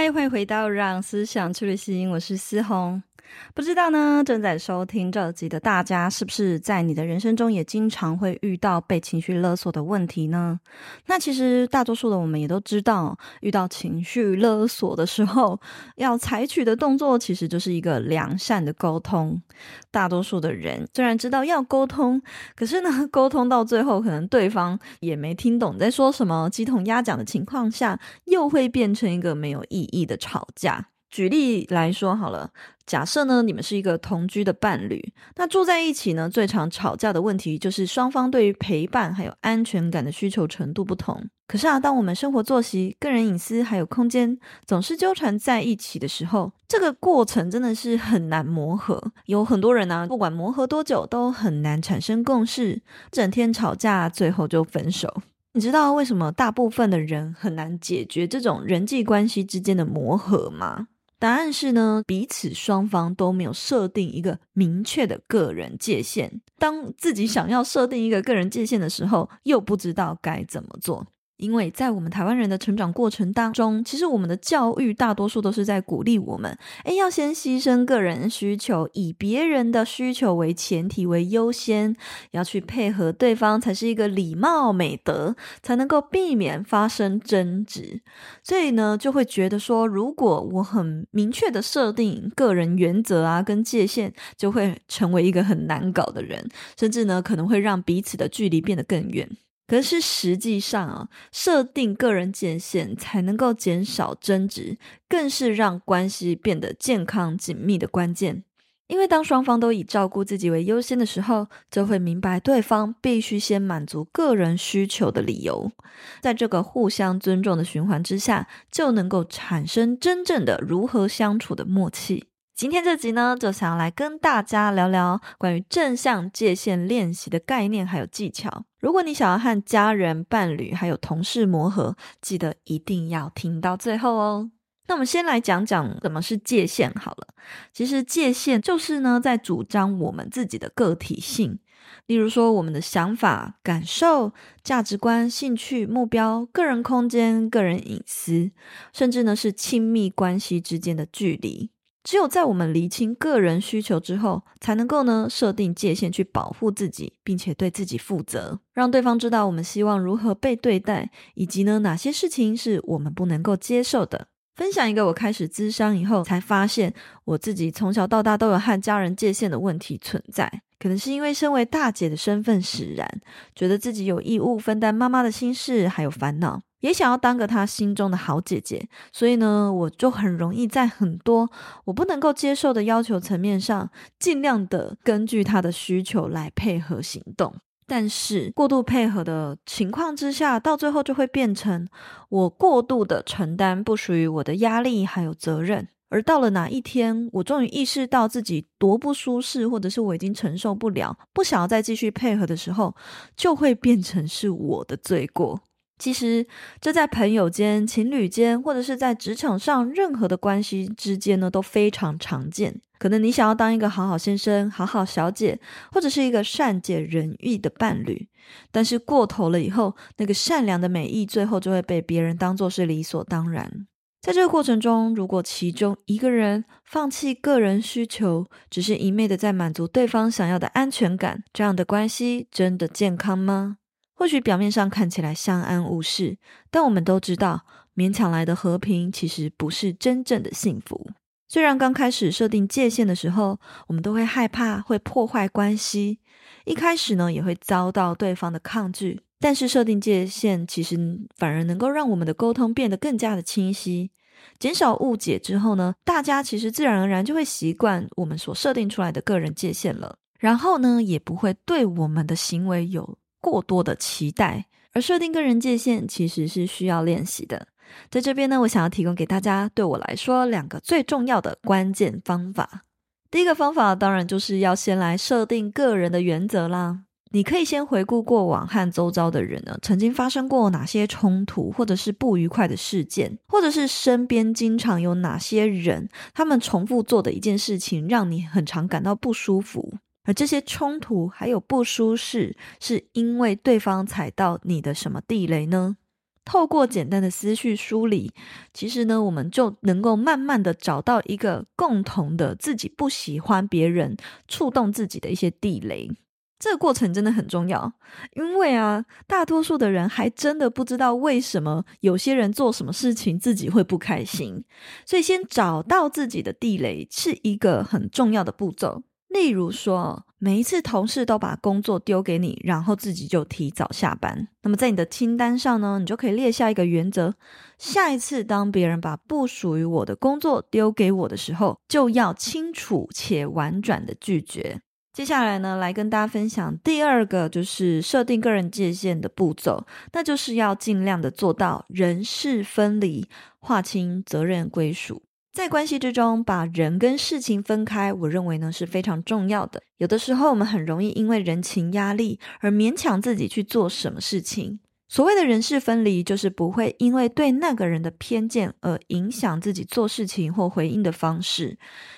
嗨，欢迎回到让思想去旅行，我是思红。不知道呢，正在收听这集的大家，是不是在你的人生中也经常会遇到被情绪勒索的问题呢？那其实大多数的我们也都知道，遇到情绪勒索的时候，要采取的动作其实就是一个良善的沟通。大多数的人虽然知道要沟通，可是呢，沟通到最后，可能对方也没听懂在说什么，鸡同鸭讲的情况下，又会变成一个没有意义的吵架。举例来说好了，假设呢，你们是一个同居的伴侣，那住在一起呢，最常吵架的问题就是双方对于陪伴还有安全感的需求程度不同。可是啊，当我们生活作息、个人隐私还有空间总是纠缠在一起的时候，这个过程真的是很难磨合。有很多人呢，不管磨合多久，都很难产生共识，整天吵架，最后就分手。你知道为什么大部分的人很难解决这种人际关系之间的磨合吗？答案是呢，彼此双方都没有设定一个明确的个人界限。当自己想要设定一个个人界限的时候，又不知道该怎么做。因为在我们台湾人的成长过程当中，其实我们的教育大多数都是在鼓励我们，诶，要先牺牲个人需求，以别人的需求为前提为优先，要去配合对方才是一个礼貌美德，才能够避免发生争执。所以呢，就会觉得说，如果我很明确的设定个人原则啊跟界限，就会成为一个很难搞的人，甚至呢，可能会让彼此的距离变得更远。可是实际上啊，设定个人界限才能够减少争执，更是让关系变得健康紧密的关键。因为当双方都以照顾自己为优先的时候，就会明白对方必须先满足个人需求的理由。在这个互相尊重的循环之下，就能够产生真正的如何相处的默契。今天这集呢，就想要来跟大家聊聊关于正向界限练习的概念还有技巧。如果你想要和家人、伴侣还有同事磨合，记得一定要听到最后哦。那我们先来讲讲什么是界限好了。其实界限就是呢，在主张我们自己的个体性，例如说我们的想法、感受、价值观、兴趣、目标、个人空间、个人隐私，甚至呢是亲密关系之间的距离。只有在我们厘清个人需求之后，才能够呢设定界限去保护自己，并且对自己负责，让对方知道我们希望如何被对待，以及呢哪些事情是我们不能够接受的。分享一个我开始咨商以后才发现，我自己从小到大都有和家人界限的问题存在，可能是因为身为大姐的身份使然，觉得自己有义务分担妈妈的心事还有烦恼。也想要当个他心中的好姐姐，所以呢，我就很容易在很多我不能够接受的要求层面上，尽量的根据他的需求来配合行动。但是过度配合的情况之下，到最后就会变成我过度的承担不属于我的压力还有责任。而到了哪一天，我终于意识到自己多不舒适，或者是我已经承受不了，不想要再继续配合的时候，就会变成是我的罪过。其实，这在朋友间、情侣间，或者是在职场上，任何的关系之间呢，都非常常见。可能你想要当一个好好先生、好好小姐，或者是一个善解人意的伴侣，但是过头了以后，那个善良的美意，最后就会被别人当作是理所当然。在这个过程中，如果其中一个人放弃个人需求，只是一昧的在满足对方想要的安全感，这样的关系真的健康吗？或许表面上看起来相安无事，但我们都知道，勉强来的和平其实不是真正的幸福。虽然刚开始设定界限的时候，我们都会害怕会破坏关系，一开始呢也会遭到对方的抗拒。但是设定界限其实反而能够让我们的沟通变得更加的清晰，减少误解之后呢，大家其实自然而然就会习惯我们所设定出来的个人界限了，然后呢也不会对我们的行为有过多的期待，而设定个人界限其实是需要练习的。在这边呢，我想要提供给大家，对我来说两个最重要的关键方法。第一个方法当然就是要先来设定个人的原则啦。你可以先回顾过往和周遭的人呢，曾经发生过哪些冲突，或者是不愉快的事件，或者是身边经常有哪些人，他们重复做的一件事情，让你很常感到不舒服。而这些冲突还有不舒适，是因为对方踩到你的什么地雷呢？透过简单的思绪梳理，其实呢，我们就能够慢慢的找到一个共同的自己不喜欢别人触动自己的一些地雷。这个过程真的很重要，因为啊，大多数的人还真的不知道为什么有些人做什么事情自己会不开心，所以先找到自己的地雷是一个很重要的步骤。例如说，每一次同事都把工作丢给你，然后自己就提早下班，那么在你的清单上呢，你就可以列下一个原则：下一次当别人把不属于我的工作丢给我的时候，就要清楚且婉转的拒绝。接下来呢，来跟大家分享第二个，就是设定个人界限的步骤，那就是要尽量的做到人事分离，划清责任归属。在关系之中，把人跟事情分开，我认为呢是非常重要的。有的时候，我们很容易因为人情压力而勉强自己去做什么事情。所谓的人事分离，就是不会因为对那个人的偏见而影响自己做事情或回应的方式，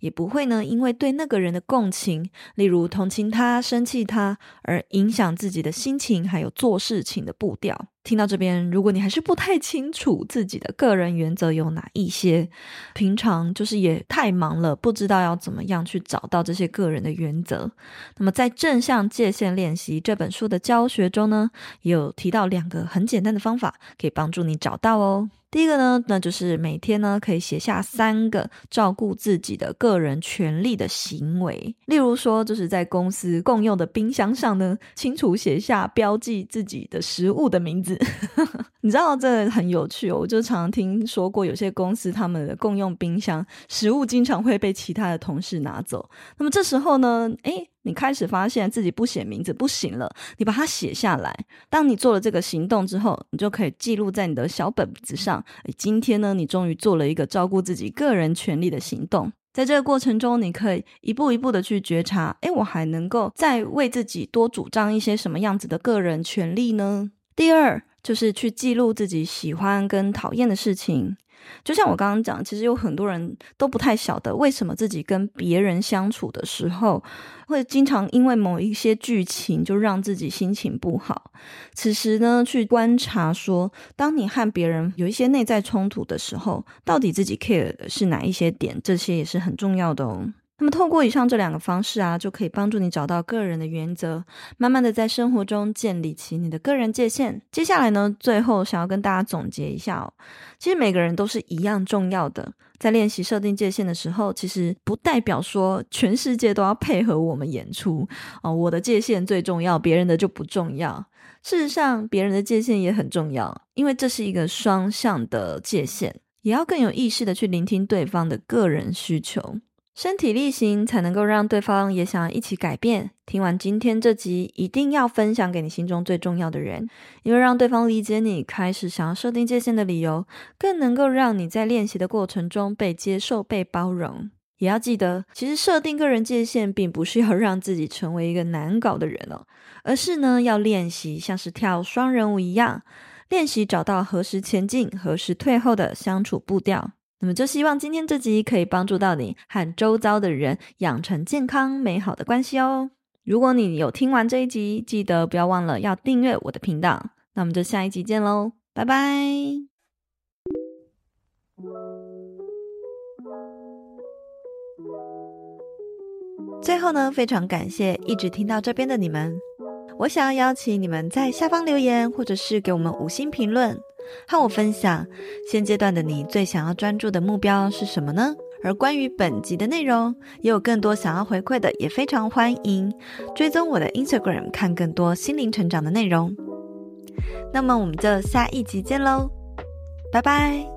也不会呢因为对那个人的共情，例如同情他、生气他，而影响自己的心情还有做事情的步调。听到这边，如果你还是不太清楚自己的个人原则有哪一些，平常就是也太忙了，不知道要怎么样去找到这些个人的原则。那么在正向界限练习这本书的教学中呢，也有提到两个很简单的方法，可以帮助你找到哦。第一个呢，那就是每天呢可以写下三个照顾自己的个人权利的行为，例如说，就是在公司共用的冰箱上呢，清楚写下标记自己的食物的名字。你知道这很有趣哦，我就常常听说过有些公司他们的共用冰箱，食物经常会被其他的同事拿走。那么这时候呢，诶你开始发现自己不写名字不行了，你把它写下来。当你做了这个行动之后，你就可以记录在你的小本子上。今天呢，你终于做了一个照顾自己个人权利的行动。在这个过程中，你可以一步一步的去觉察，诶，我还能够再为自己多主张一些什么样子的个人权利呢？第二，就是去记录自己喜欢跟讨厌的事情。就像我刚刚讲，其实有很多人都不太晓得为什么自己跟别人相处的时候，会经常因为某一些剧情就让自己心情不好。此时呢，去观察说，当你和别人有一些内在冲突的时候，到底自己 care 的是哪一些点？这些也是很重要的哦。那么，透过以上这两个方式啊，就可以帮助你找到个人的原则，慢慢的在生活中建立起你的个人界限。接下来呢，最后想要跟大家总结一下哦，其实每个人都是一样重要的。在练习设定界限的时候，其实不代表说全世界都要配合我们演出哦。我的界限最重要，别人的就不重要。事实上，别人的界限也很重要，因为这是一个双向的界限，也要更有意识的去聆听对方的个人需求。身体力行才能够让对方也想一起改变。听完今天这集，一定要分享给你心中最重要的人，因为让对方理解你开始想要设定界限的理由，更能够让你在练习的过程中被接受、被包容。也要记得，其实设定个人界限，并不是要让自己成为一个难搞的人哦，而是呢，要练习像是跳双人舞一样，练习找到何时前进、何时退后的相处步调。那么就希望今天这集可以帮助到你和周遭的人养成健康美好的关系哦。如果你有听完这一集，记得不要忘了要订阅我的频道。那我们就下一集见喽，拜拜。最后呢，非常感谢一直听到这边的你们。我想要邀请你们在下方留言，或者是给我们五星评论。和我分享现阶段的你最想要专注的目标是什么呢？而关于本集的内容，也有更多想要回馈的，也非常欢迎追踪我的 Instagram，看更多心灵成长的内容。那么我们就下一集见喽，拜拜。